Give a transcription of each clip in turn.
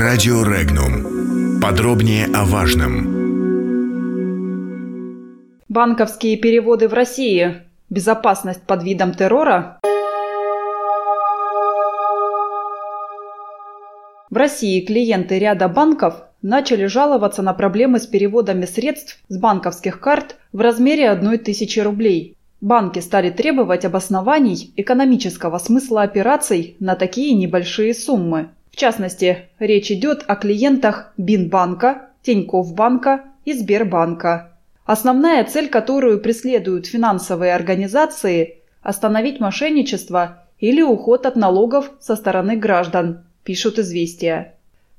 Радио Регнум. Подробнее о важном. Банковские переводы в России. Безопасность под видом террора. В России клиенты ряда банков начали жаловаться на проблемы с переводами средств с банковских карт в размере 1000 рублей. Банки стали требовать обоснований экономического смысла операций на такие небольшие суммы. Частности, речь идет о клиентах Бинбанка, Тинькофф и Сбербанка. Основная цель, которую преследуют финансовые организации – остановить мошенничество или уход от налогов со стороны граждан, пишут «Известия».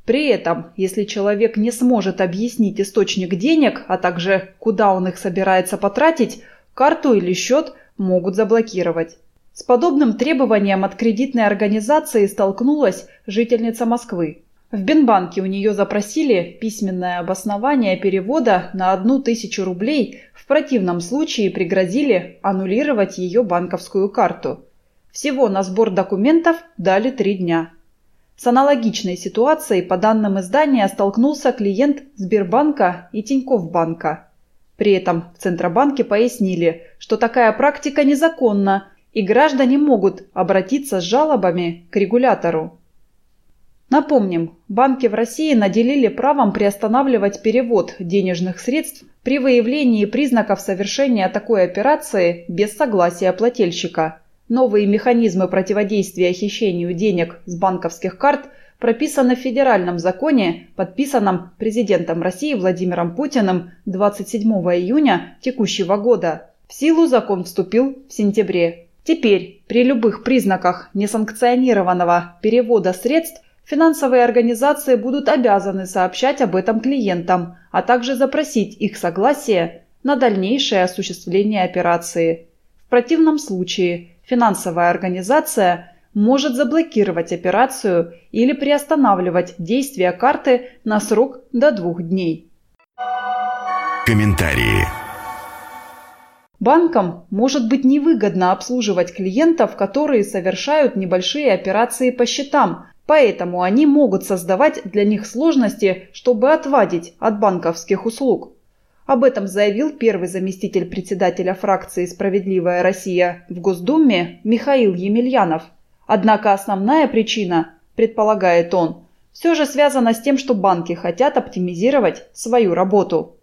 При этом, если человек не сможет объяснить источник денег, а также куда он их собирается потратить, карту или счет могут заблокировать. С подобным требованием от кредитной организации столкнулась жительница Москвы. В Бенбанке у нее запросили письменное обоснование перевода на одну тысячу рублей, в противном случае пригрозили аннулировать ее банковскую карту. Всего на сбор документов дали три дня. С аналогичной ситуацией, по данным издания, столкнулся клиент Сбербанка и Тинькофф банка. При этом в Центробанке пояснили, что такая практика незаконна и граждане могут обратиться с жалобами к регулятору. Напомним, банки в России наделили правом приостанавливать перевод денежных средств при выявлении признаков совершения такой операции без согласия плательщика. Новые механизмы противодействия хищению денег с банковских карт прописаны в федеральном законе, подписанном президентом России Владимиром Путиным 27 июня текущего года. В силу закон вступил в сентябре Теперь при любых признаках несанкционированного перевода средств финансовые организации будут обязаны сообщать об этом клиентам, а также запросить их согласие на дальнейшее осуществление операции. В противном случае финансовая организация может заблокировать операцию или приостанавливать действие карты на срок до двух дней. Комментарии. Банкам может быть невыгодно обслуживать клиентов, которые совершают небольшие операции по счетам, поэтому они могут создавать для них сложности, чтобы отвадить от банковских услуг. Об этом заявил первый заместитель председателя фракции «Справедливая Россия» в Госдуме Михаил Емельянов. Однако основная причина, предполагает он, все же связана с тем, что банки хотят оптимизировать свою работу.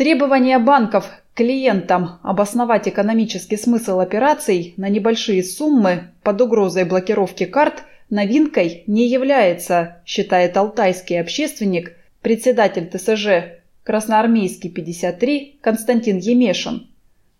Требования банков клиентам обосновать экономический смысл операций на небольшие суммы под угрозой блокировки карт новинкой не является, считает алтайский общественник, председатель ТСЖ Красноармейский 53 Константин Емешин.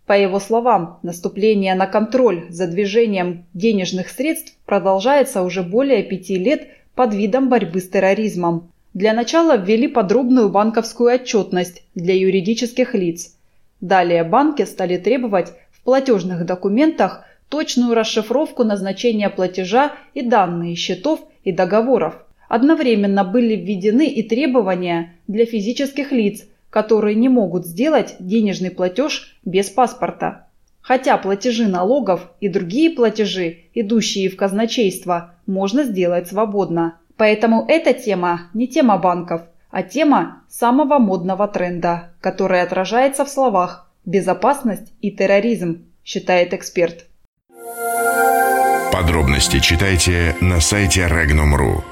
По его словам, наступление на контроль за движением денежных средств продолжается уже более пяти лет под видом борьбы с терроризмом. Для начала ввели подробную банковскую отчетность для юридических лиц. Далее банки стали требовать в платежных документах точную расшифровку назначения платежа и данные счетов и договоров. Одновременно были введены и требования для физических лиц, которые не могут сделать денежный платеж без паспорта. Хотя платежи налогов и другие платежи, идущие в казначейство, можно сделать свободно. Поэтому эта тема не тема банков, а тема самого модного тренда, который отражается в словах «безопасность» и «терроризм», считает эксперт. Подробности читайте на сайте Regnum.ru.